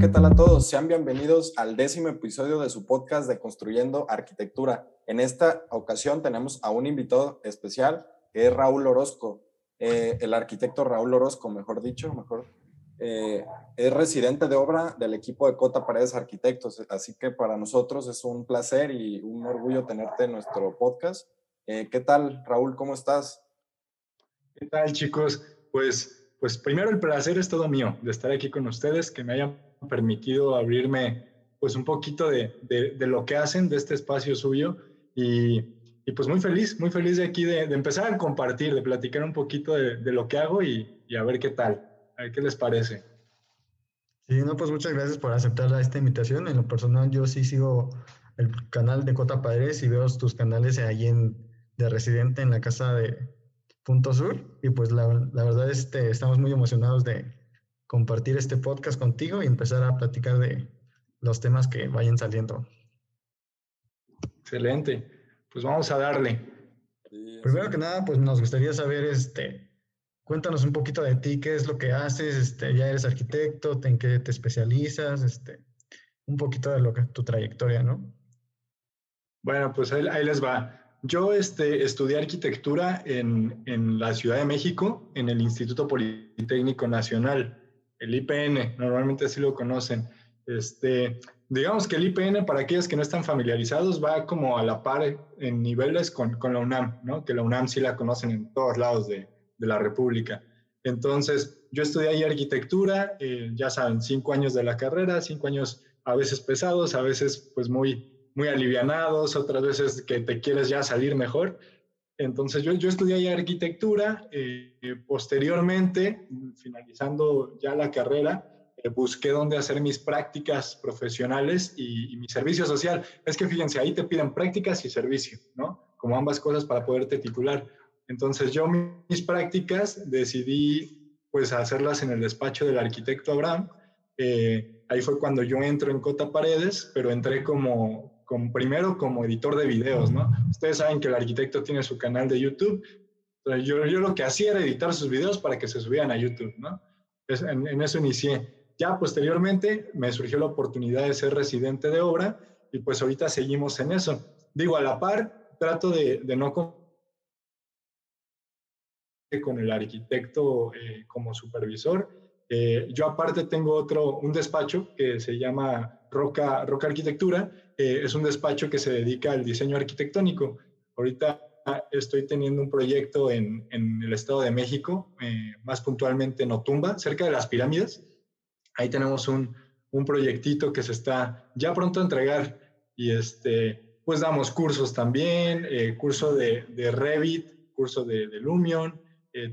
¿qué tal a todos? Sean bienvenidos al décimo episodio de su podcast de Construyendo Arquitectura. En esta ocasión tenemos a un invitado especial que es Raúl Orozco, eh, el arquitecto Raúl Orozco, mejor dicho, mejor. Eh, es residente de obra del equipo de Cota Paredes Arquitectos, así que para nosotros es un placer y un orgullo tenerte en nuestro podcast. Eh, ¿Qué tal, Raúl? ¿Cómo estás? ¿Qué tal, chicos? Pues pues primero el placer es todo mío de estar aquí con ustedes, que me hayan permitido abrirme pues un poquito de, de, lo que hacen, de este espacio suyo y, y, pues muy feliz, muy feliz de aquí de, de empezar a compartir, de platicar un poquito de, lo que hago y, y, a ver qué tal, a ver qué les parece. Sí, no, pues muchas gracias por aceptar esta invitación. En lo personal yo sí sigo el canal de Cota Padres y veo tus canales ahí en, de residente en la casa de, Punto Sur. Y pues la, la verdad este, estamos muy emocionados de compartir este podcast contigo y empezar a platicar de los temas que vayan saliendo. Excelente. Pues vamos a darle. Primero que nada, pues nos gustaría saber, este, cuéntanos un poquito de ti, qué es lo que haces, este, ya eres arquitecto, en qué te especializas, este, un poquito de lo que tu trayectoria, ¿no? Bueno, pues ahí, ahí les va. Yo este, estudié arquitectura en, en, la Ciudad de México, en el Instituto Politécnico Nacional, el IPN, normalmente así lo conocen. Este, digamos que el IPN, para aquellos que no están familiarizados, va como a la par en niveles con, con la UNAM, ¿no? que la UNAM sí la conocen en todos lados de, de la República. Entonces, yo estudié ahí arquitectura, eh, ya saben, cinco años de la carrera, cinco años a veces pesados, a veces pues muy muy alivianados, otras veces que te quieres ya salir mejor. Entonces yo, yo estudié ya arquitectura, eh, posteriormente, finalizando ya la carrera, eh, busqué dónde hacer mis prácticas profesionales y, mi servicio social. Es que fíjense, ahí te piden prácticas y servicio, ¿no? Como ambas cosas para poderte titular. Entonces yo mis prácticas decidí pues hacerlas en el despacho del arquitecto Abraham. Eh, ahí fue cuando yo entro en Cota Paredes, pero entré como, primero como editor de videos, ¿no? Ustedes saben que el arquitecto tiene su canal de YouTube. yo, yo lo que hacía era editar sus videos para que se subieran a YouTube, ¿no? en, en, eso inicié. Ya posteriormente me surgió la oportunidad de ser residente de obra y pues ahorita seguimos en eso. Digo, a la par, trato de, de no con el arquitecto eh, como supervisor. Eh, yo aparte tengo otro, un despacho que se llama Roca, Roca Arquitectura, eh, es un despacho que se dedica al diseño arquitectónico. Ahorita estoy teniendo un proyecto en, en el Estado de México, eh, más puntualmente en Otumba, cerca de las pirámides. Ahí tenemos un, un proyectito que se está ya pronto a entregar y este, pues damos cursos también, eh, curso de, de, Revit, curso de, de Lumion.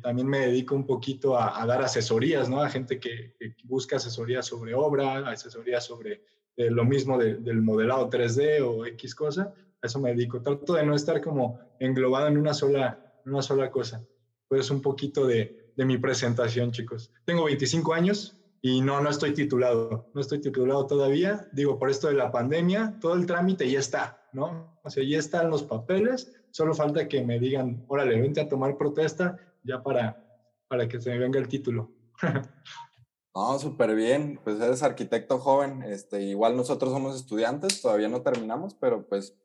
también me dedico un poquito a, a, dar asesorías, ¿no? A gente que, que busca asesorías sobre obra, asesorías sobre lo mismo del modelado 3D o X cosa, a eso me dedico. Trato de no estar como englobado en una sola, una sola cosa. Pues un poquito de, de mi presentación, chicos. Tengo 25 años y no, no estoy titulado. No estoy titulado todavía. Digo, por esto de la pandemia, todo el trámite ya está, ¿no? O sea, ya están los papeles. Solo falta que me digan, órale, vente a tomar protesta ya para, para que se me venga el título. No, súper bien. Pues eres arquitecto joven. Este, igual nosotros somos estudiantes, todavía no terminamos, pero pues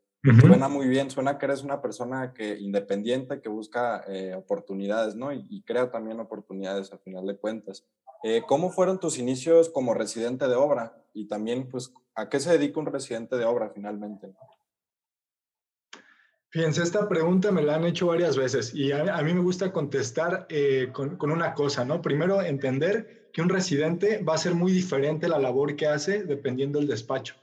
suena muy bien. Suena que eres una persona que independiente, que busca eh, oportunidades, ¿no? Y, crea también oportunidades a final de cuentas. Eh, ¿Cómo fueron tus inicios como residente de obra? Y también, pues, ¿a qué se dedica un residente de obra finalmente? Fíjense, esta pregunta me la han hecho varias veces y a, mí me gusta contestar eh, con, con, una cosa, ¿no? Primero, entender que un residente va a ser muy diferente la labor que hace dependiendo del despacho.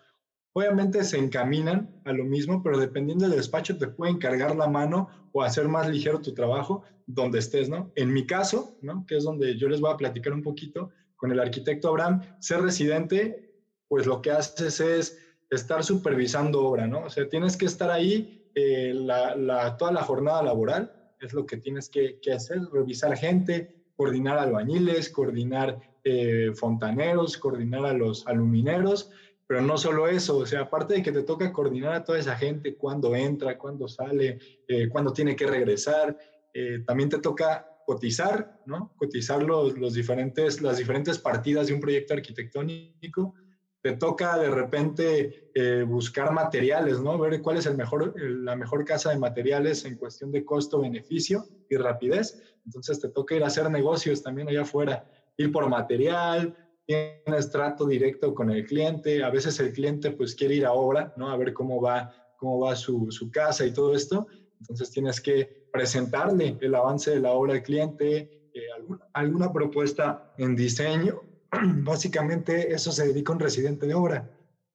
Obviamente se encaminan a lo mismo, pero dependiendo del despacho te pueden cargar la mano o hacer más ligero tu trabajo donde estés, ¿no? En mi caso, ¿no? Que es donde yo les voy a platicar un poquito con el arquitecto Abraham, ser residente, pues lo que haces es estar supervisando obra, ¿no? O sea, tienes que estar ahí eh, la, toda la jornada laboral, es lo que tienes que, que hacer, revisar gente, coordinar albañiles, coordinar eh, fontaneros, coordinar a los alumineros, pero no solo eso, o sea, aparte de que te toca coordinar a toda esa gente, cuándo entra, cuándo sale, eh, cuándo tiene que regresar, eh, también te toca cotizar, ¿no? Cotizar los, los, diferentes, las diferentes partidas de un proyecto arquitectónico. Te toca de repente eh, buscar materiales, ¿no? Ver cuál es el mejor, la mejor casa de materiales en cuestión de costo, beneficio y rapidez. Entonces te toca ir a hacer negocios también allá afuera, ir por material, tienes trato directo con el cliente, a veces el cliente pues quiere ir a obra, ¿no? A ver cómo va, cómo va su, su casa y todo esto. Entonces tienes que presentarle el avance de la obra al cliente, eh, alguna, alguna propuesta en diseño básicamente eso se dedica a un residente de obra.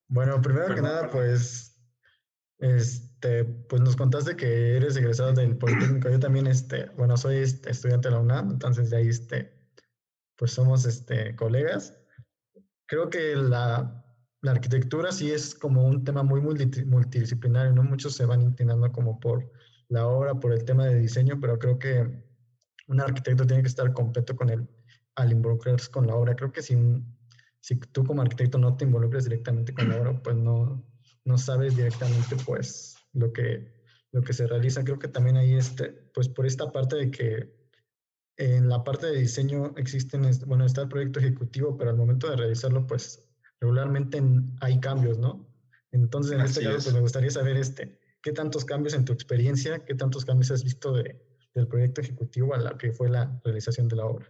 Bueno, primero que nada, pues, este, pues nos contaste que eres egresado del Politécnico. Yo también, este, bueno, soy este, estudiante de la UNAM, entonces de ahí, este, pues somos, este, colegas. Creo que la, la arquitectura sí es como un tema muy multidisciplinario, ¿no? Muchos se van inclinando como por la obra, por el tema de diseño, pero creo que un arquitecto tiene que estar completo con el al involucrarse con la obra. Creo que si, si tú como arquitecto no te involucres directamente con la obra, pues no, no sabes directamente pues lo que, lo que se realiza. Creo que también hay este, pues por esta parte de que en la parte de diseño existen, bueno, está el proyecto ejecutivo, pero al momento de realizarlo, pues regularmente hay cambios, ¿no? Entonces, en este caso, pues me gustaría saber este, qué tantos cambios en tu experiencia, qué tantos cambios has visto de, del proyecto ejecutivo a la que fue la realización de la obra.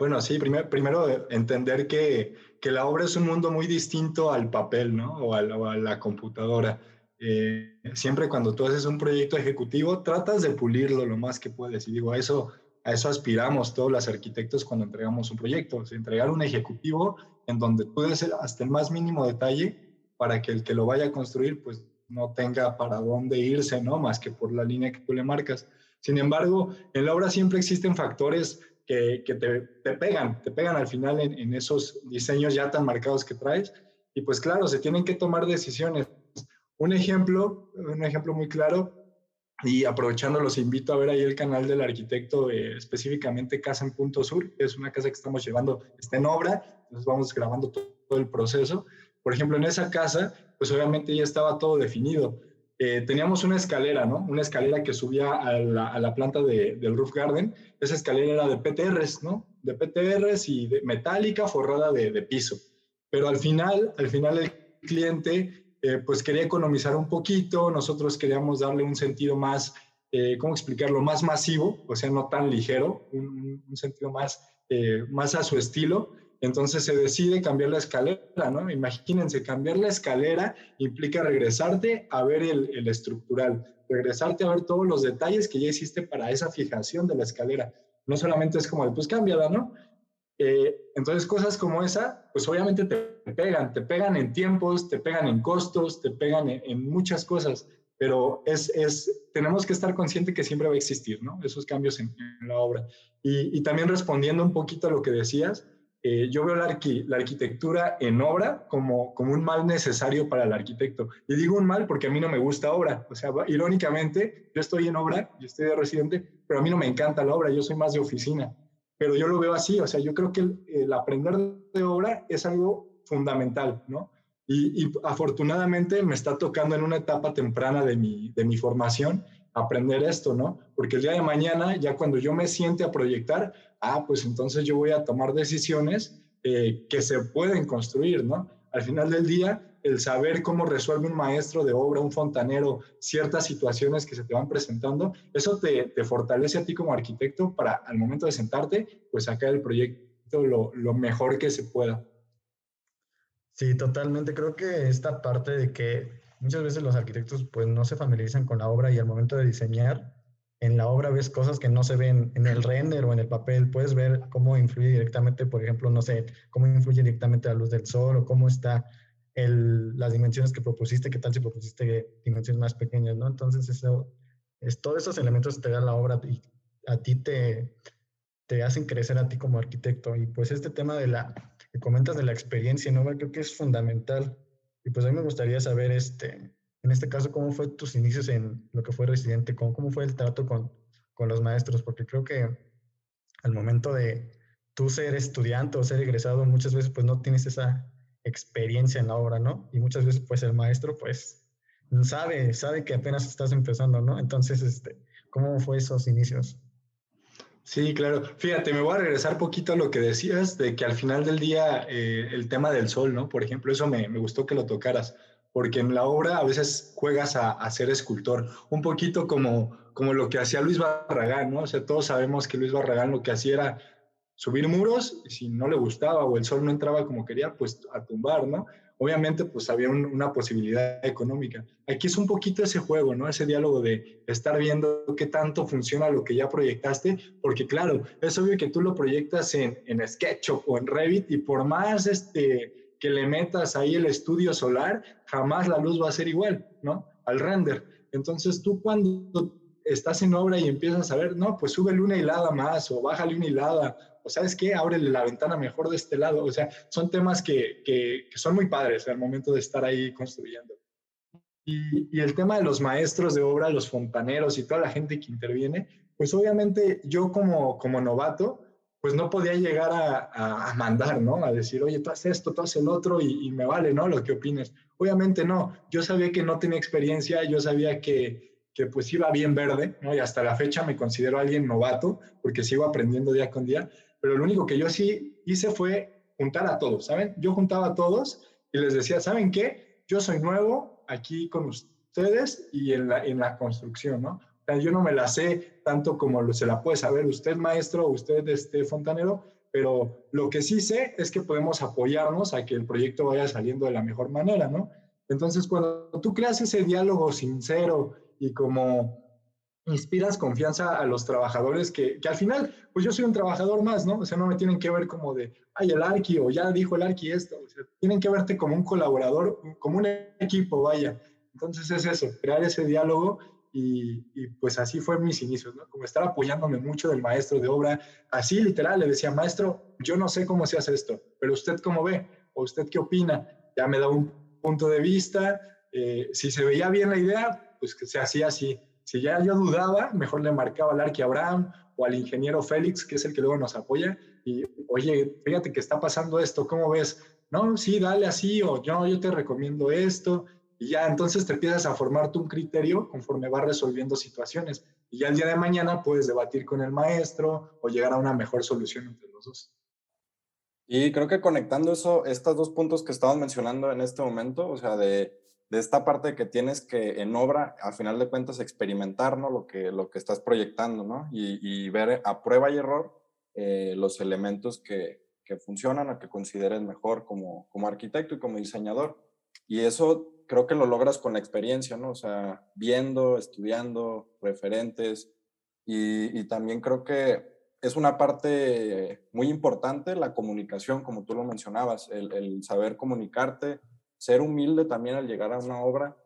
Bueno, sí, primero, primero entender que, que, la obra es un mundo muy distinto al papel, ¿no? O a, la computadora. Eh, siempre cuando tú haces un proyecto ejecutivo, tratas de pulirlo lo más que puedes. Y digo, a eso, a eso aspiramos todos los arquitectos cuando entregamos un proyecto. O entregar un ejecutivo en donde tú des hasta el más mínimo detalle para que el que lo vaya a construir, pues no tenga para dónde irse, ¿no? Más que por la línea que tú le marcas. Sin embargo, en la obra siempre existen factores que, te, te, pegan, te pegan al final en, en, esos diseños ya tan marcados que traes. Y pues claro, se tienen que tomar decisiones. Un ejemplo, un ejemplo muy claro, y aprovechando los invito a ver ahí el canal del arquitecto, específicamente Casa en Punto Sur, es una casa que estamos llevando, está en obra, entonces vamos grabando todo el proceso. Por ejemplo, en esa casa, pues obviamente ya estaba todo definido eh, teníamos una escalera, ¿no? Una escalera que subía a la, planta del roof garden. Esa escalera era de PTRs, ¿no? De PTRs y de metálica forrada de, piso. Pero al final, al final el cliente eh, pues quería economizar un poquito, nosotros queríamos darle un sentido más, eh, ¿cómo explicarlo? Más masivo, o sea, no tan ligero, un, un sentido más, más a su estilo. Entonces se decide cambiar la escalera, ¿no? Imagínense, cambiar la escalera implica regresarte a ver el, estructural, regresarte a ver todos los detalles que ya hiciste para esa fijación de la escalera. No solamente es como, pues cámbiala, ¿no? Eh, entonces cosas como esa, pues obviamente te pegan, te pegan en tiempos, te pegan en costos, te pegan en, muchas cosas, pero es, es, tenemos que estar conscientes que siempre va a existir, ¿no? Esos cambios en, la obra. Y también respondiendo un poquito a lo que decías, eh, yo veo la, la, arquitectura en obra como, como un mal necesario para el arquitecto. Y digo un mal porque a mí no me gusta obra. O sea, irónicamente, yo estoy en obra, yo estoy de residente, pero a mí no me encanta la obra, yo soy más de oficina. Pero yo lo veo así, o sea, yo creo que el, aprender de obra es algo fundamental, ¿no? Y, y, afortunadamente me está tocando en una etapa temprana de mi, de mi formación aprender esto, ¿no? Porque el día de mañana, ya cuando yo me siente a proyectar, ah, pues entonces yo voy a tomar decisiones eh, que se pueden construir, ¿no? Al final del día, el saber cómo resuelve un maestro de obra, un fontanero, ciertas situaciones que se te van presentando, eso te, fortalece a ti como arquitecto para al momento de sentarte, pues sacar el proyecto lo, lo mejor que se pueda. Sí, totalmente. Creo que esta parte de que muchas veces los arquitectos pues no se familiarizan con la obra y al momento de diseñar, en la obra ves cosas que no se ven en el render o en el papel. Puedes ver cómo influye directamente, por ejemplo, no sé, cómo influye directamente la luz del sol o cómo está el, las dimensiones que propusiste, qué tal si propusiste dimensiones más pequeñas, ¿no? Entonces, eso, es, todos esos elementos te dan la obra y a ti te, te hacen crecer a ti como arquitecto. Y pues este tema de la, que comentas de la experiencia, ¿no? Creo que es fundamental y pues a mí me gustaría saber, este, en este caso, cómo fue tus inicios en lo que fue residente, cómo, cómo fue el trato con, los maestros, porque creo que al momento de tú ser estudiante o ser egresado, muchas veces pues no tienes esa experiencia en la obra, ¿no? Y muchas veces pues el maestro pues sabe, sabe que apenas estás empezando, ¿no? Entonces, este, ¿cómo fue esos inicios? Sí, claro. Fíjate, me voy a regresar poquito a lo que decías, de que al final del día eh, el tema del sol, ¿no? Por ejemplo, eso me, gustó que lo tocaras, porque en la obra a veces juegas a, a, ser escultor, un poquito como, como lo que hacía Luis Barragán, ¿no? O sea, todos sabemos que Luis Barragán lo que hacía era subir muros, y si no le gustaba o el sol no entraba como quería, pues a tumbar, ¿no? obviamente pues había una posibilidad económica. Aquí es un poquito ese juego, ¿no? Ese diálogo de estar viendo qué tanto funciona lo que ya proyectaste, porque claro, es obvio que tú lo proyectas en, en SketchUp o en Revit y por más este, que le metas ahí el estudio solar, jamás la luz va a ser igual, ¿no? Al render. Entonces tú cuando estás en obra y empiezas a ver, no, pues súbele una hilada más o bájale una hilada o sabes qué, ábrele la ventana mejor de este lado. O sea, son temas que, que, son muy padres al momento de estar ahí construyendo. Y, y, el tema de los maestros de obra, los fontaneros y toda la gente que interviene, pues obviamente yo como, como novato, pues no podía llegar a, a, mandar, ¿no? A decir, oye, tú haces esto, tú haces el otro y, y, me vale, ¿no? Lo que opines. Obviamente no. Yo sabía que no tenía experiencia, yo sabía que, que pues iba bien verde, ¿no? Y hasta la fecha me considero alguien novato porque sigo aprendiendo día con día, pero lo único que yo sí hice fue juntar a todos, ¿saben? Yo juntaba a todos y les decía, ¿saben qué? Yo soy nuevo aquí con ustedes y en la, en la construcción, ¿no? Yo no me la sé tanto como se la puede saber usted, maestro, usted, este, fontanero, pero lo que sí sé es que podemos apoyarnos a que el proyecto vaya saliendo de la mejor manera, ¿no? Entonces, cuando tú creas ese diálogo sincero y como inspiras confianza a los trabajadores que, que, al final, pues yo soy un trabajador más, ¿no? O sea, no me tienen que ver como de, ay, el Arqui o ya dijo el Arqui esto, o sea, tienen que verte como un colaborador, como un equipo, vaya. Entonces es eso, crear ese diálogo y, pues así fue mis inicios. Como estar apoyándome mucho del maestro de obra, así literal, le decía, maestro, yo no sé cómo se hace esto, pero usted cómo ve, o usted qué opina, ya me da un punto de vista, eh, si se veía bien la idea, pues que se hacía así si ya yo dudaba, mejor le marcaba al Arqui Abraham o al ingeniero Félix, que es el que luego nos apoya, y oye, fíjate que está pasando esto, ¿cómo ves? No, sí, dale así, o yo, yo te recomiendo esto, y ya entonces te empiezas a formar tu un criterio conforme vas resolviendo situaciones. Y ya el día de mañana puedes debatir con el maestro o llegar a una mejor solución entre los dos. Y creo que conectando eso, estos dos puntos que estamos mencionando en este momento, o sea, de de esta parte que tienes que en obra, a final de cuentas, experimentar ¿no? lo, que, lo que estás proyectando ¿no? y, ver a prueba y error eh, los elementos que, que, funcionan o que consideres mejor como, como arquitecto y como diseñador. Y eso creo que lo logras con la experiencia, ¿no? O sea, viendo, estudiando, referentes. Y, y también creo que es una parte muy importante la comunicación, como tú lo mencionabas, el, el saber comunicarte, ser humilde también al llegar a una obra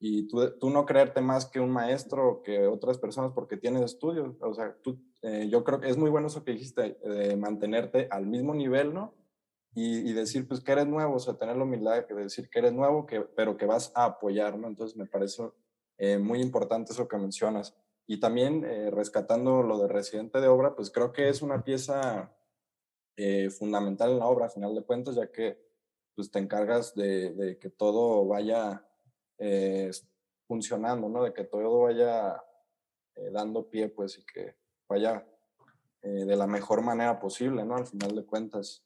y tú, tú, no creerte más que un maestro que otras personas porque tienes estudios. O sea, tú, eh, yo creo que es muy bueno eso que dijiste, de mantenerte al mismo nivel, ¿no? Y, y, decir, pues, que eres nuevo, o sea, tener la humildad de decir que eres nuevo, que, pero que vas a apoyar, ¿no? Entonces, me parece eh, muy importante eso que mencionas. Y también, eh, rescatando lo de residente de obra, pues creo que es una pieza fundamental en la obra, a final de cuentas, ya que pues te encargas de, que todo vaya eh, funcionando, ¿no? De que todo vaya eh, dando pie, pues, y que vaya eh, de la mejor manera posible, ¿no? Al final de cuentas.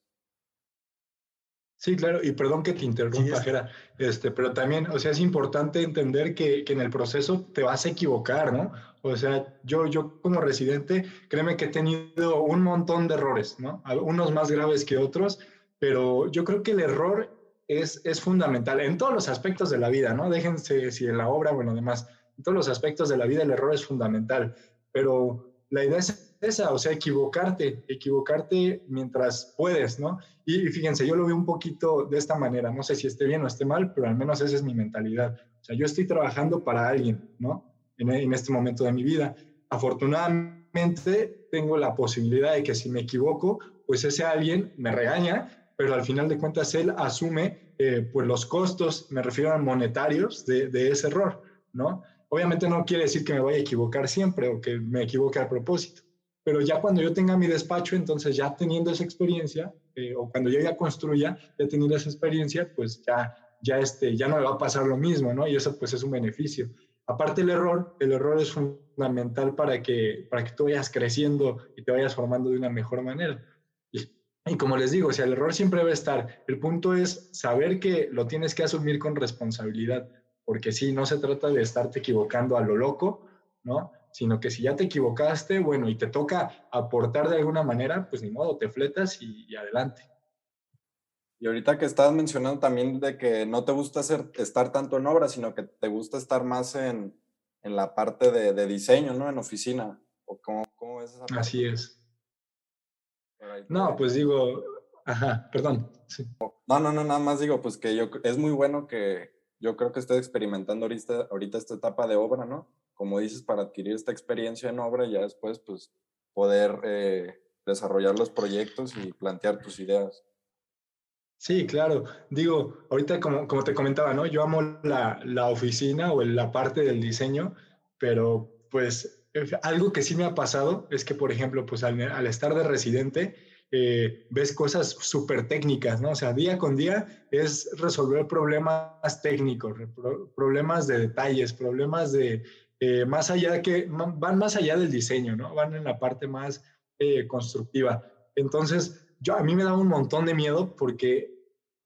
Sí, claro, y perdón que te interrumpa, Jera, este, pero también, o sea, es importante entender que, que, en el proceso te vas a equivocar, ¿no? O sea, yo, yo como residente, créeme que he tenido un montón de errores, ¿no? Unos más graves que otros, pero yo creo que el error es, es fundamental en todos los aspectos de la vida, ¿no? Déjense si en la obra o en lo demás, en todos los aspectos de la vida el error es fundamental, pero la idea es esa, o sea, equivocarte, equivocarte mientras puedes, ¿no? Y, fíjense, yo lo veo un poquito de esta manera, no sé si esté bien o esté mal, pero al menos esa es mi mentalidad. O sea, yo estoy trabajando para alguien, ¿no? En, en este momento de mi vida. Afortunadamente tengo la posibilidad de que si me equivoco, pues ese alguien me regaña, pero al final de cuentas él asume eh, pues los costos, me refiero a monetarios, de, de, ese error, ¿no? Obviamente no quiere decir que me vaya a equivocar siempre o que me equivoque a propósito, pero ya cuando yo tenga mi despacho, entonces ya teniendo esa experiencia, eh, o cuando yo ya construya, ya teniendo esa experiencia, pues ya, ya, este, ya no me va a pasar lo mismo, ¿no? Y eso pues es un beneficio. aparte el error, el error es fundamental para que, para que tú vayas creciendo y te vayas formando de una mejor manera. Y, como les digo, o el error siempre va a estar. El punto es saber que lo tienes que asumir con responsabilidad, porque sí, no se trata de estarte equivocando a lo loco, ¿no? Sino que si ya te equivocaste, bueno, y te toca aportar de alguna manera, pues ni modo, te fletas y adelante. Y ahorita que estabas mencionando también de que no te gusta hacer, estar tanto en obra, sino que te gusta estar más en, en la parte de, de, diseño, ¿no? En oficina. ¿O cómo, cómo es esa parte? Así es. No, pues digo, ajá, perdón. Sí. No, no, no, nada más digo, pues que yo, es muy bueno que yo creo que estoy experimentando ahorita, ahorita esta etapa de obra, ¿no? Como dices, para adquirir esta experiencia en obra y ya después, pues, poder eh, desarrollar los proyectos y plantear tus ideas. Sí, claro. Digo, ahorita como, como te comentaba, ¿no? Yo amo la, la, oficina o la parte del diseño, pero pues algo que sí me ha pasado es que, por ejemplo, pues al, al estar de residente, eh, ves cosas súper técnicas, ¿no? O sea, día con día es resolver problemas técnicos, problemas de detalles, problemas de eh, más allá que van más allá del diseño, ¿no? Van en la parte más eh, constructiva. Entonces, yo, a mí me daba un montón de miedo porque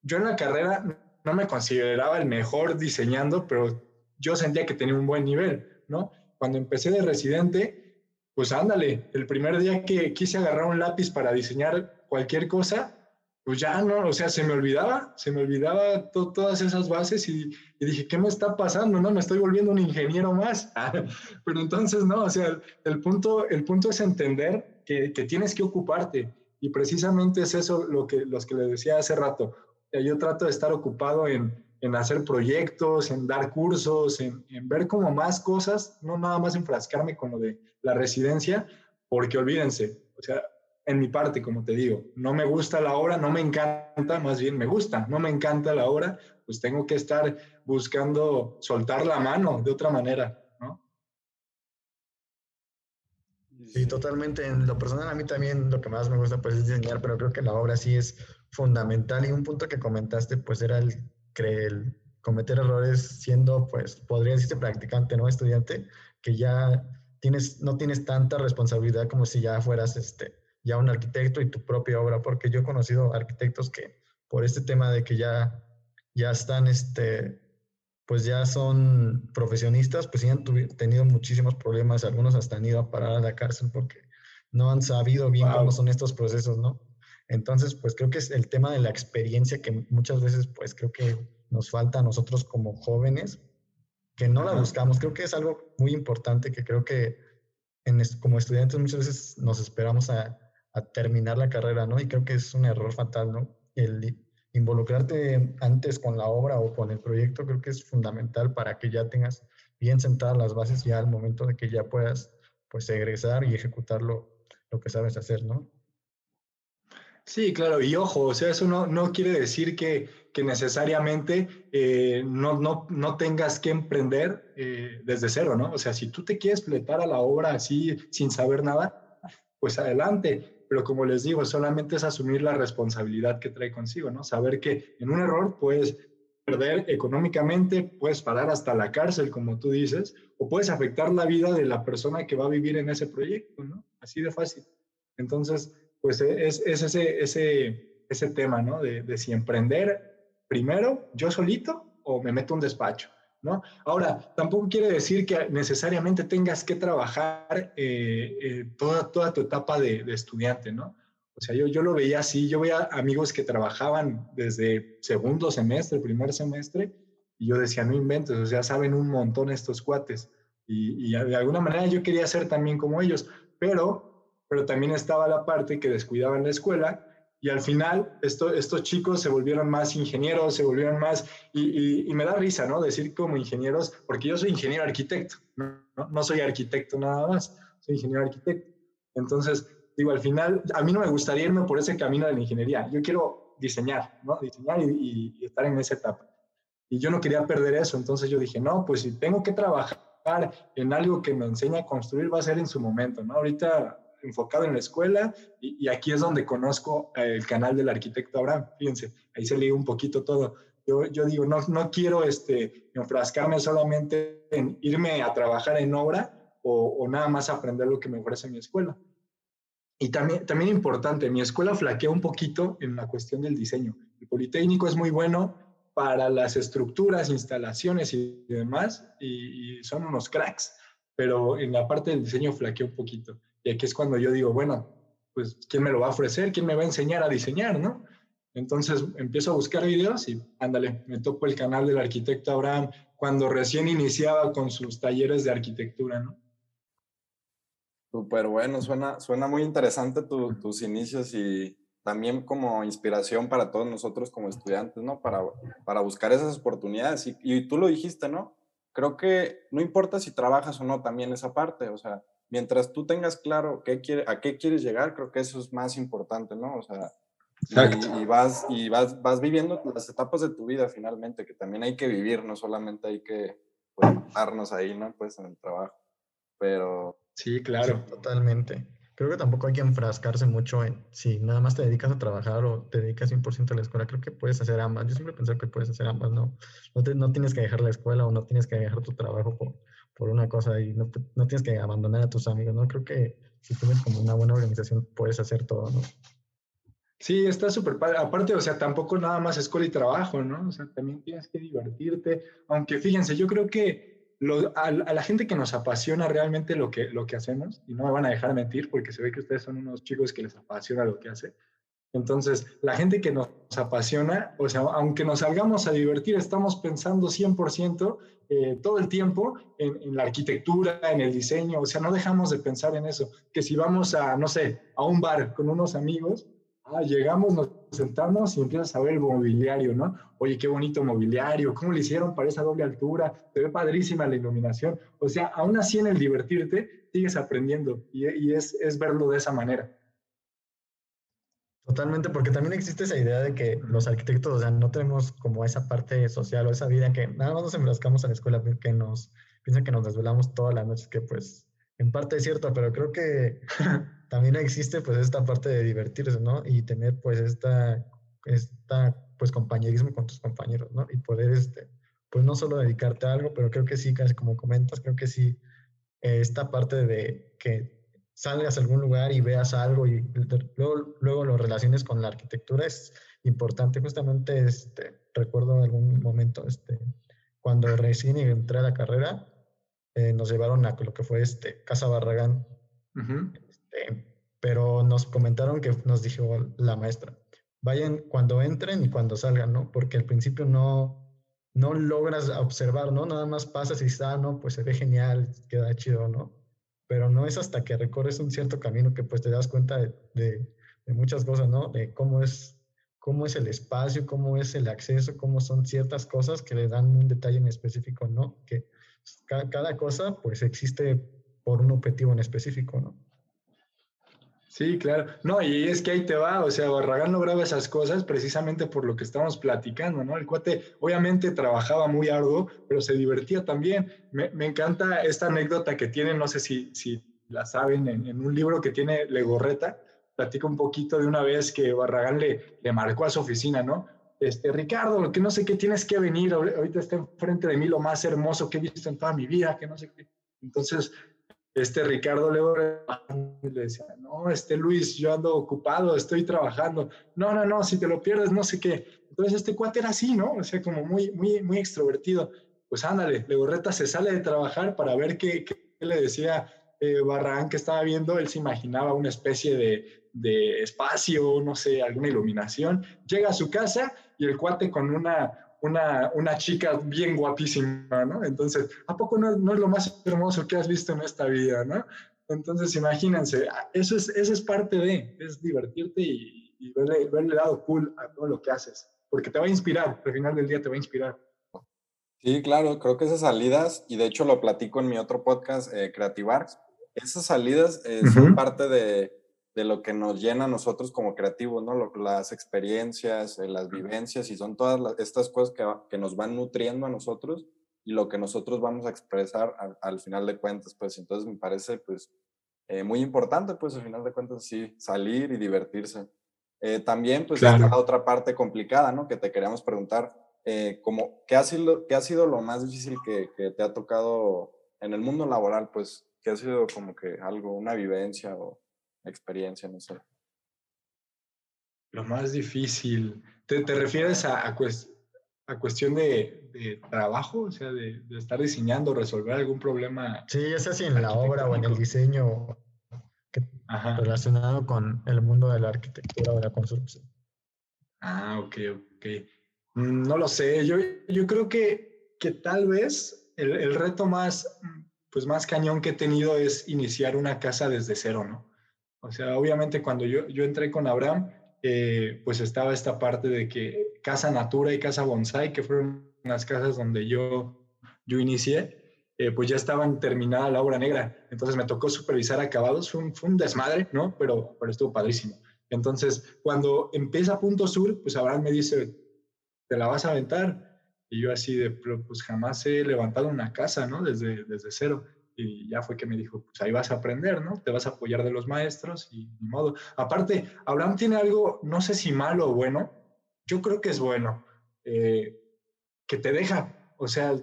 yo en la carrera no me consideraba el mejor diseñando, pero yo sentía que tenía un buen nivel, ¿no? Cuando empecé de residente, pues ándale, el primer día que quise agarrar un lápiz para diseñar cualquier cosa, pues ya no, o sea, se me olvidaba, se me olvidaba todas esas bases y, dije, ¿qué me está pasando? No, me estoy volviendo un ingeniero más. Pero entonces, no, o sea, el punto, el punto es entender que, que tienes que ocuparte y precisamente es eso lo que, los que les decía hace rato. Yo trato de estar ocupado en, en hacer proyectos, en dar cursos, en, en, ver como más cosas, no nada más enfrascarme con lo de la residencia, porque olvídense, o sea, en mi parte, como te digo, no me gusta la obra, no me encanta, más bien me gusta, no me encanta la obra, pues tengo que estar buscando soltar la mano de otra manera. Sí, totalmente. En lo personal, a mí también lo que más me gusta pues, es diseñar, pero creo que la obra sí es fundamental. Y un punto que comentaste, pues era el, el cometer errores siendo, pues, podría decirse practicante, ¿no? Estudiante, que ya tienes, no tienes tanta responsabilidad como si ya fueras este, ya un arquitecto y tu propia obra, porque yo he conocido arquitectos que por este tema de que ya, ya están este, pues ya son profesionistas, pues sí han tenido muchísimos problemas, algunos hasta han ido a parar a la cárcel porque no han sabido bien cómo son estos procesos, ¿no? Entonces, pues creo que es el tema de la experiencia que muchas veces, pues creo que nos falta a nosotros como jóvenes, que no la buscamos. Creo que es algo muy importante que creo que en, como estudiantes muchas veces nos esperamos a, a, terminar la carrera, ¿no? Y creo que es un error fatal, ¿no? El, involucrarte antes con la obra o con el proyecto creo que es fundamental para que ya tengas bien sentadas las bases ya al momento de que ya puedas pues egresar y ejecutar lo, lo que sabes hacer, ¿no? Sí, claro, y ojo, o sea, eso no, no quiere decir que, que necesariamente eh, no, no, no, tengas que emprender eh, desde cero, ¿no? O sea, si tú te quieres fletar a la obra así sin saber nada, pues adelante, pero como les digo, solamente es asumir la responsabilidad que trae consigo, ¿no? Saber que en un error puedes perder económicamente, puedes parar hasta la cárcel, como tú dices, o puedes afectar la vida de la persona que va a vivir en ese proyecto, ¿no? Así de fácil. Entonces, pues e, es, es ese, ese, ese tema, ¿no? De, de si emprender primero yo solito o me meto un despacho. ¿No? Ahora, tampoco quiere decir que necesariamente tengas que trabajar eh, eh, toda, toda tu etapa de, estudiante, ¿no? O sea, yo, lo veía así, yo veía amigos que trabajaban desde segundo semestre, primer semestre, y yo decía, no inventes, o sea, saben un montón estos cuates. Y, y de alguna manera yo quería ser también como ellos, pero, pero también estaba la parte que descuidaban la escuela y al final esto, estos chicos se volvieron más ingenieros, se volvieron más, y, y, me da risa, ¿no? Decir como ingenieros, porque yo soy ingeniero arquitecto, ¿no? no soy arquitecto nada más, soy ingeniero arquitecto. Entonces, digo, al final, a mí no me gustaría irme por ese camino de la ingeniería, yo quiero diseñar, ¿no? Diseñar y, y estar en esa etapa. Y yo no quería perder eso, entonces yo dije, no, pues si tengo que trabajar en algo que me enseña a construir, va a ser en su momento, ¿no? Ahorita enfocado en la escuela y, aquí es donde conozco el canal del arquitecto Abraham. Fíjense, ahí se lee un poquito todo. yo, yo digo, no, no quiero este, enfrascarme solamente en irme a trabajar en obra o, o nada más aprender lo que me ofrece mi escuela. Y también, también importante, mi escuela flaquea un poquito en la cuestión del diseño. El Politécnico es muy bueno para las estructuras, instalaciones y demás, y, y son unos cracks, pero en la parte del diseño flaquea un poquito. Y aquí es cuando yo digo, bueno, pues, ¿quién me lo va a ofrecer? ¿Quién me va a enseñar a diseñar, no? Entonces empiezo a buscar videos y ándale, me topo el canal del arquitecto Abraham cuando recién iniciaba con sus talleres de arquitectura, ¿no? Súper bueno, suena, suena muy interesante tus inicios y también como inspiración para todos nosotros como estudiantes, ¿no? Para, para buscar esas oportunidades. Y, y tú lo dijiste, ¿no? Creo que no importa si trabajas o no también esa parte, o sea, mientras tú tengas claro qué quiere, a qué quieres llegar, creo que eso es más importante, ¿no? O sea, y, vas, y vas, vas viviendo las etapas de tu vida finalmente, que también hay que vivir, no solamente hay que pues, darnos ahí, ¿no? Pues en el trabajo. Pero... Sí, claro. totalmente. Creo que tampoco hay que enfrascarse mucho en si nada más te dedicas a trabajar o te dedicas 100% a la escuela. Creo que puedes hacer ambas. Yo siempre pensé que puedes hacer ambas, ¿no? No, no tienes que dejar la escuela o no tienes que dejar tu trabajo por, por una cosa y no, no tienes que abandonar a tus amigos, ¿no? Creo que si tienes como una buena organización puedes hacer todo, ¿no? Sí, está súper padre. Aparte, o sea, tampoco nada más escuela y trabajo, ¿no? O sea, también tienes que divertirte. Aunque fíjense, yo creo que lo, a, la gente que nos apasiona realmente lo que, lo que hacemos, y no me van a dejar mentir porque se ve que ustedes son unos chicos que les apasiona lo que hacen, entonces, la gente que nos apasiona, o sea, aunque nos salgamos a divertir, estamos pensando 100% eh, todo el tiempo en, la arquitectura, en el diseño, o sea, no dejamos de pensar en eso. Que si vamos a, no sé, a un bar con unos amigos, ah, llegamos, nos sentamos y empiezas a ver el mobiliario, ¿no? Oye, qué bonito mobiliario, ¿cómo le hicieron para esa doble altura? Se ve padrísima la iluminación. O sea, aún así en el divertirte, sigues aprendiendo y, y es, es verlo de esa manera. Totalmente, porque también existe esa idea de que los arquitectos, o sea, no tenemos como esa parte social o esa vida que nada más nos enfrascamos a la escuela, que nos piensan que nos desvelamos todas las noches, que pues en parte es cierto, pero creo que también existe pues esta parte de divertirse, ¿no? Y tener pues esta, esta pues compañerismo con tus compañeros, ¿no? Y poder, este, pues no solo dedicarte a algo, pero creo que sí, casi como comentas, creo que sí, eh, esta parte de que salgas a algún lugar y veas algo y luego, luego lo relaciones con la arquitectura es importante. Justamente este, recuerdo algún momento este, cuando recién entré a la carrera, eh, nos llevaron a lo que fue este, Casa Barragán. Uh -huh. este, pero nos comentaron que nos dijo la maestra, vayan cuando entren y cuando salgan, ¿no? Porque al principio no, no logras observar, ¿no? Nada más pasas y está, ah, no, pues se ve genial, queda chido, ¿no? Pero no es hasta que recorres un cierto camino que pues te das cuenta de, muchas cosas, ¿no? De cómo es, cómo es el espacio, cómo es el acceso, cómo son ciertas cosas que le dan un detalle en específico, ¿no? Que cada, cada cosa pues existe por un objetivo en específico, ¿no? Sí, claro. No, y es que ahí te va, o sea, Barragán lograba esas cosas precisamente por lo que estamos platicando, ¿no? El cuate obviamente trabajaba muy arduo, pero se divertía también. Me, me encanta esta anécdota que tiene, no sé si, si la saben, en, en, un libro que tiene Legorreta, platica un poquito de una vez que Barragán le, le marcó a su oficina, ¿no? Este, Ricardo, que no sé qué tienes que venir, ahorita está enfrente de mí lo más hermoso que he visto en toda mi vida, que no sé qué. Entonces, este Ricardo le decía, no, este Luis, yo ando ocupado, estoy trabajando. No, no, no, si te lo pierdes, no sé qué. Entonces este cuate era así, ¿no? O sea, como muy, muy, muy extrovertido. Pues ándale, Legorreta se sale de trabajar para ver qué, qué le decía eh, Barragán que estaba viendo. Él se imaginaba una especie de, de espacio, no sé, alguna iluminación. Llega a su casa y el cuate con una, una, una, chica bien guapísima, ¿no? Entonces, ¿a poco no, no, es lo más hermoso que has visto en esta vida, ¿no? Entonces, imagínense, eso es, eso es parte de, es divertirte y, y verle, verle el lado cool a todo lo que haces, porque te va a inspirar, al final del día te va a inspirar. Sí, claro, creo que esas salidas, y de hecho lo platico en mi otro podcast, eh, Creative Arts, esas salidas eh, uh -huh. son parte de, de lo que nos llena a nosotros como creativos, ¿no? Lo, las experiencias, eh, las vivencias y son todas las, estas cosas que, que, nos van nutriendo a nosotros y lo que nosotros vamos a expresar al, al final de cuentas, pues entonces me parece pues eh, muy importante, pues al final de cuentas sí, salir y divertirse. Eh, también pues claro. está la otra parte complicada, ¿no? Que te queríamos preguntar, eh, como, ¿qué ha, sido, ¿qué ha sido lo más difícil que, que, te ha tocado en el mundo laboral? Pues, ¿qué ha sido como que algo, una vivencia o experiencia, no sé? Lo más difícil, ¿te, te refieres a, a, a cuestión de, de, trabajo? O sea, de, de, estar diseñando, resolver algún problema. Sí, ya sea si en la obra o en el diseño que, relacionado con el mundo de la arquitectura o de la construcción. Ah, ok, ok. Mm, no lo sé, yo, yo creo que, que tal vez el, el, reto más, pues más cañón que he tenido es iniciar una casa desde cero, ¿no? O sea, obviamente cuando yo, yo entré con Abraham, eh, pues estaba esta parte de que Casa Natura y Casa Bonsai, que fueron las casas donde yo, yo inicié, eh, pues ya estaban terminada la obra negra. Entonces me tocó supervisar acabados, fue un, fue un desmadre, ¿no? Pero, pero estuvo padrísimo. Entonces, cuando empieza Punto Sur, pues Abraham me dice, ¿te la vas a aventar? Y yo así de, pues jamás he levantado una casa, ¿no? Desde, desde cero. Y ya fue que me dijo, pues ahí vas a aprender, ¿no? Te vas a apoyar de los maestros y ni modo. Aparte, Abraham tiene algo, no sé si malo o bueno, yo creo que es bueno, eh, que te deja, o sea,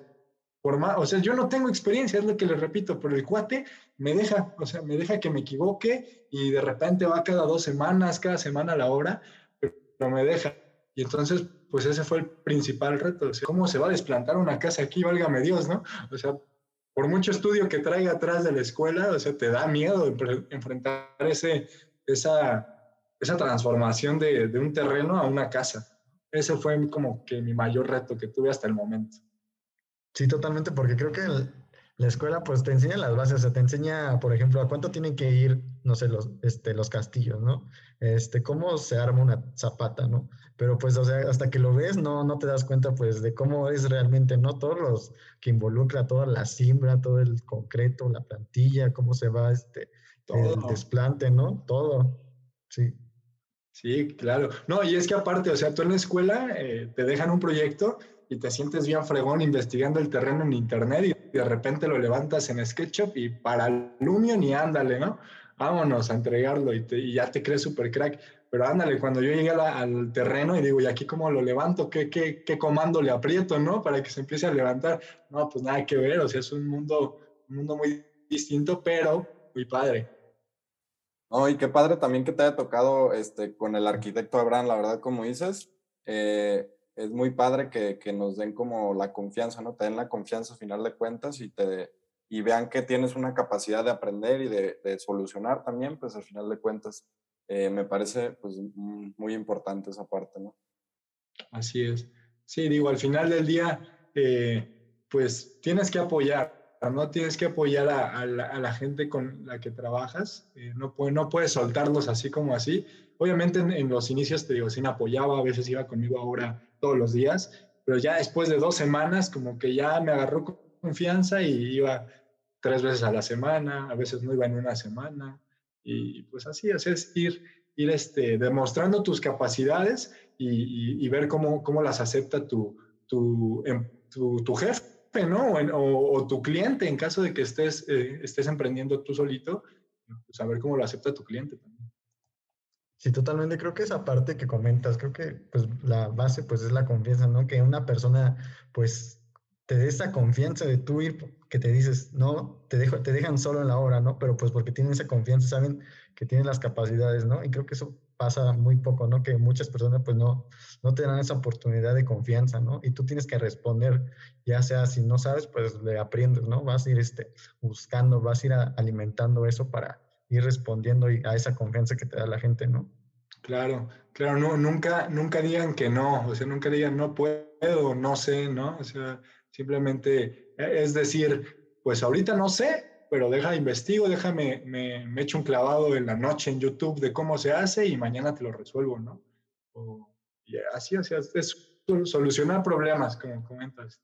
por más, o sea, yo no tengo experiencia, es lo que le repito, pero el cuate me deja, o sea, me deja que me equivoque y de repente va cada dos semanas, cada semana a la hora, pero me deja. Y entonces, pues ese fue el principal reto, o sea, ¿cómo se va a desplantar una casa aquí? Válgame Dios, ¿no? O sea, por mucho estudio que traiga atrás de la escuela, o sea, te da miedo enfrentar ese, esa, esa transformación de, de un terreno a una casa. Ese fue como que mi mayor reto que tuve hasta el momento. Sí, totalmente, porque creo que la escuela pues te enseña las bases, o sea, te enseña, por ejemplo, a cuánto tienen que ir, no sé, los, este, los castillos, ¿no? Este, cómo se arma una zapata, ¿no? Pero pues, o sea, hasta que lo ves, no, no te das cuenta pues de cómo es realmente, ¿no? Todos los que involucra, toda la siembra, todo el concreto, la plantilla, cómo se va este, todo. el desplante, ¿no? Todo, sí. Sí, claro. No, y es que aparte, o sea, tú en la escuela eh, te dejan un proyecto y te sientes bien fregón investigando el terreno en internet y de repente lo levantas en SketchUp y para Lumion y ándale, ¿no? Vámonos a entregarlo y, te, y ya te crees super crack. Pero ándale, cuando yo llegué la, al terreno y digo, ¿y aquí cómo lo levanto? ¿Qué, ¿Qué, qué, comando le aprieto, no? Para que se empiece a levantar. No, pues nada que ver, o sea, es un mundo, un mundo muy distinto, pero muy padre. No, y qué padre también que te haya tocado este, con el arquitecto Abraham, la verdad, como dices. Eh, es muy padre que, que, nos den como la confianza, ¿no? Te den la confianza a final de cuentas y, te, y vean que tienes una capacidad de aprender y de, de solucionar también, pues al final de cuentas eh, me parece pues muy importante esa parte, ¿no? Así es. Sí, digo, al final del día, eh, pues tienes que apoyar, ¿no? Tienes que apoyar a, a, la, a la, gente con la que trabajas, eh, no, puede, no puedes soltarlos así como así. Obviamente en, en, los inicios, te digo, sí me apoyaba, a veces iba conmigo ahora todos los días, pero ya después de dos semanas como que ya me agarró confianza y iba tres veces a la semana, a veces no iba en una semana y pues así, así es ir, ir este, demostrando tus capacidades y, ver cómo, cómo, las acepta tu, tu, em, tu, jefe, ¿no? O, tu cliente en caso de que estés, eh, estés emprendiendo tú solito, pues a ver cómo lo acepta tu cliente. Sí, totalmente. Creo que esa parte que comentas, creo que pues la base pues es la confianza, ¿no? Que una persona pues te dé esa confianza de tú ir, que te dices, no, te, dejan solo en la obra, ¿no? Pero pues porque tienen esa confianza, saben que tienen las capacidades, ¿no? Y creo que eso pasa muy poco, ¿no? Que muchas personas pues no, no te dan esa oportunidad de confianza, ¿no? Y tú tienes que responder, ya sea si no sabes, pues le aprendes, ¿no? Vas a ir este, buscando, vas a ir alimentando eso para ir respondiendo a esa confianza que te da la gente, ¿no? Claro, claro, no, nunca, nunca digan que no, o sea, nunca digan no puedo, no sé, ¿no? O sea, simplemente e, es decir, pues ahorita no sé, pero deja investigo, déjame, me, me echo un clavado en la noche en YouTube de cómo se hace y mañana te lo resuelvo, ¿no? O, y así, o sea, es solucionar problemas, como comentas.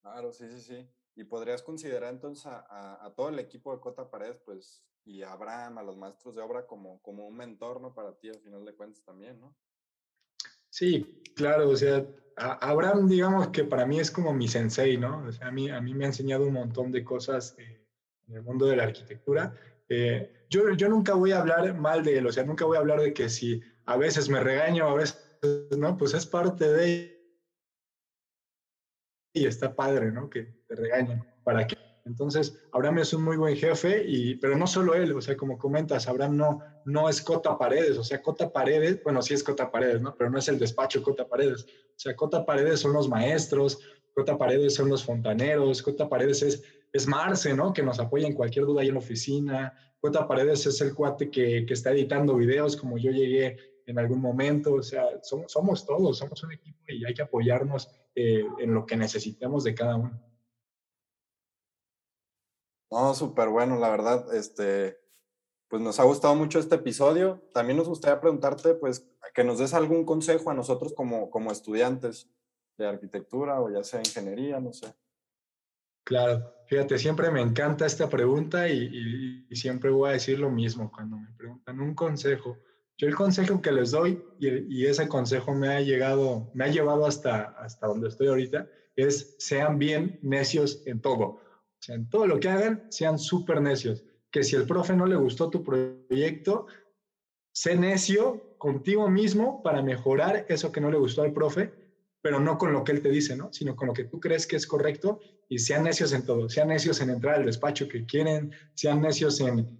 Claro, sí, sí, sí. Y podrías considerar entonces a, a, a todo el equipo de Cota Paredes, pues y a Abraham, a los maestros de obra, como, como un mentor, ¿no? Para ti, al final de cuentas, también, ¿no? Sí, claro, o sea, Abraham, digamos que para mí es como mi sensei, ¿no? O sea, a mí, a mí me ha enseñado un montón de cosas eh, en el mundo de la arquitectura. Eh, yo, yo nunca voy a hablar mal de él, o sea, nunca voy a hablar de que si a veces me regaño, a veces, ¿no? Pues es parte de y está padre, ¿no? Que te regañen. ¿Para qué? Entonces, Abraham es un muy buen jefe, y, pero no solo él, o sea, como comentas, Abraham no, no es Cota Paredes, o sea, Cota Paredes, bueno, sí es Cota Paredes, ¿no? Pero no es el despacho Cota Paredes. O sea, Cota Paredes son los maestros, Cota Paredes son los fontaneros, Cota Paredes es, es Marce, ¿no? Que nos apoya en cualquier duda ahí en la oficina. Cota Paredes es el cuate que, que está editando videos como yo llegué en algún momento, o sea, somos, todos, somos un equipo y hay que apoyarnos eh, en lo que necesitemos de cada uno. No, súper bueno, la verdad, este, pues nos ha gustado mucho este episodio. También nos gustaría preguntarte, pues, que nos des algún consejo a nosotros como, como estudiantes de arquitectura o ya sea ingeniería, no sé. Claro, fíjate, siempre me encanta esta pregunta y, siempre voy a decir lo mismo cuando me preguntan un consejo. Yo el consejo que les doy y, y, ese consejo me ha llegado, me ha llevado hasta, hasta donde estoy ahorita, es sean bien necios en todo. O sea, en todo lo que hagan, sean súper necios. Que si el profe no le gustó tu proyecto, sé necio contigo mismo para mejorar eso que no le gustó al profe, pero no con lo que él te dice, ¿no? Sino con lo que tú crees que es correcto y sean necios en todo. Sean necios en entrar al despacho que quieren, sean necios en,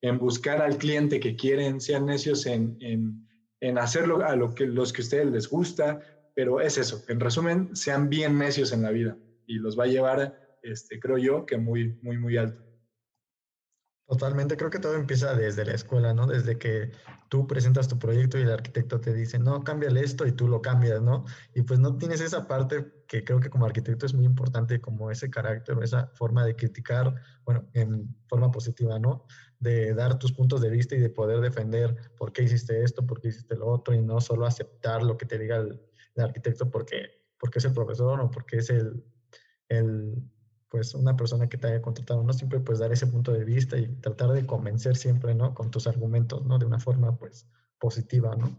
en buscar al cliente que quieren, sean necios en, en, en hacerlo a lo que los que a ustedes les gusta, pero es eso. En resumen, sean bien necios en la vida y los va a llevar este, creo yo, que muy, muy, muy alto. Totalmente, creo que todo empieza desde la escuela, ¿no? Desde que tú presentas tu proyecto y el arquitecto te dice, no, cámbiale esto y tú lo cambias, ¿no? Y pues no tienes esa parte que creo que como arquitecto es muy importante, como ese carácter o esa forma de criticar, bueno, en forma positiva, ¿no? De dar tus puntos de vista y de poder defender por qué hiciste esto, por qué hiciste lo otro y no solo aceptar lo que te diga el, arquitecto porque, porque es el profesor o porque es el, el pues una persona que te haya contratado, no siempre pues dar ese punto de vista y tratar de convencer siempre, ¿no? Con tus argumentos, ¿no? De una forma pues positiva, ¿no?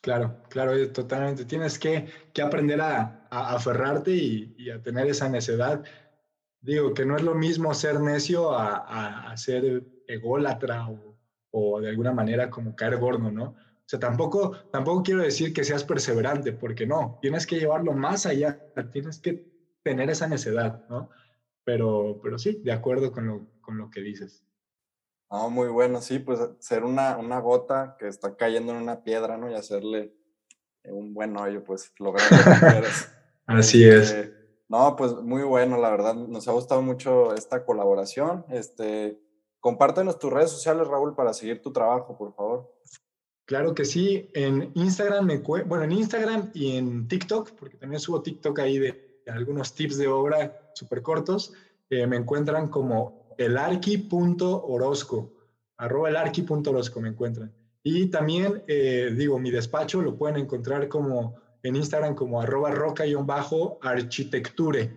Claro, claro, totalmente. Tienes que, que aprender a, a aferrarte y, y, a tener esa necedad. Digo, que no es lo mismo ser necio a, a, ser ególatra o, o, de alguna manera como caer gordo, ¿no? O sea, tampoco, tampoco quiero decir que seas perseverante, porque no, tienes que llevarlo más allá, tienes que tener esa necedad, ¿no? Pero, pero sí, de acuerdo con lo, con lo que dices. Ah, muy bueno, sí, pues ser una, una gota que está cayendo en una piedra, ¿no? Y hacerle un buen hoyo, pues lograr lo que quieras. Así es. Este, no, pues muy bueno, la verdad, nos ha gustado mucho esta colaboración. Este, compártenos tus redes sociales, Raúl, para seguir tu trabajo, por favor. Claro que sí, en Instagram, me, bueno, en Instagram y en TikTok, porque también subo TikTok ahí de algunos tips de obra súper cortos, eh, me encuentran como elarqui.orozco, arroba elarqui.orozco me encuentran. Y también, eh, digo, mi despacho lo pueden encontrar como en Instagram como arroba roca-architecture.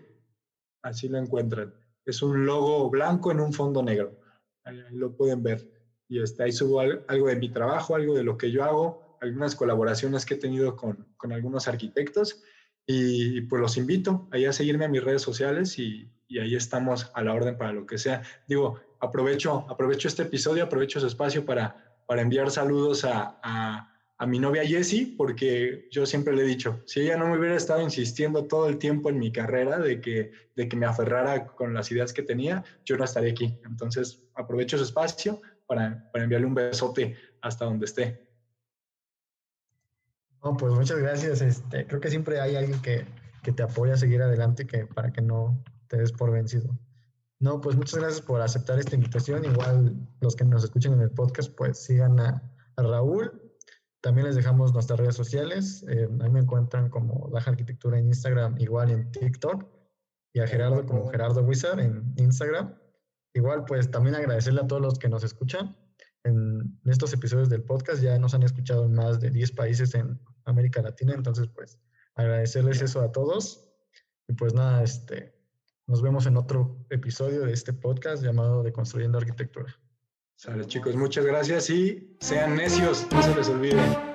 Así lo encuentran. Es un logo blanco en un fondo negro. Ahí, lo pueden ver. Y está, ahí subo algo de mi trabajo, algo de lo que yo hago, algunas colaboraciones que he tenido con, con algunos arquitectos y pues los invito ahí a seguirme a mis redes sociales y, y, ahí estamos a la orden para lo que sea. Digo, aprovecho, aprovecho este episodio, aprovecho su espacio para, para enviar saludos a, a, a, mi novia Jessie, porque yo siempre le he dicho, si ella no me hubiera estado insistiendo todo el tiempo en mi carrera de que, de que me aferrara con las ideas que tenía, yo no estaría aquí. Entonces, aprovecho su espacio para, para enviarle un besote hasta donde esté. No, pues muchas gracias. Este, creo que siempre hay alguien que, que te apoya a seguir adelante que, para que no te des por vencido. No, pues muchas gracias por aceptar esta invitación. Igual los que nos escuchen en el podcast, pues sigan a, Raúl. También les dejamos nuestras redes sociales. Eh, ahí me encuentran como Laja Arquitectura en Instagram, igual en TikTok. Y a Gerardo como Gerardo Wizard en Instagram. Igual, pues también agradecerle a todos los que nos escuchan en estos episodios del podcast. Ya nos han escuchado en más de 10 países en América Latina, entonces pues agradecerles eso a todos. Y pues nada, este, nos vemos en otro episodio de este podcast llamado De Construyendo Arquitectura. Sale chicos, muchas gracias y sean necios, no se les olviden.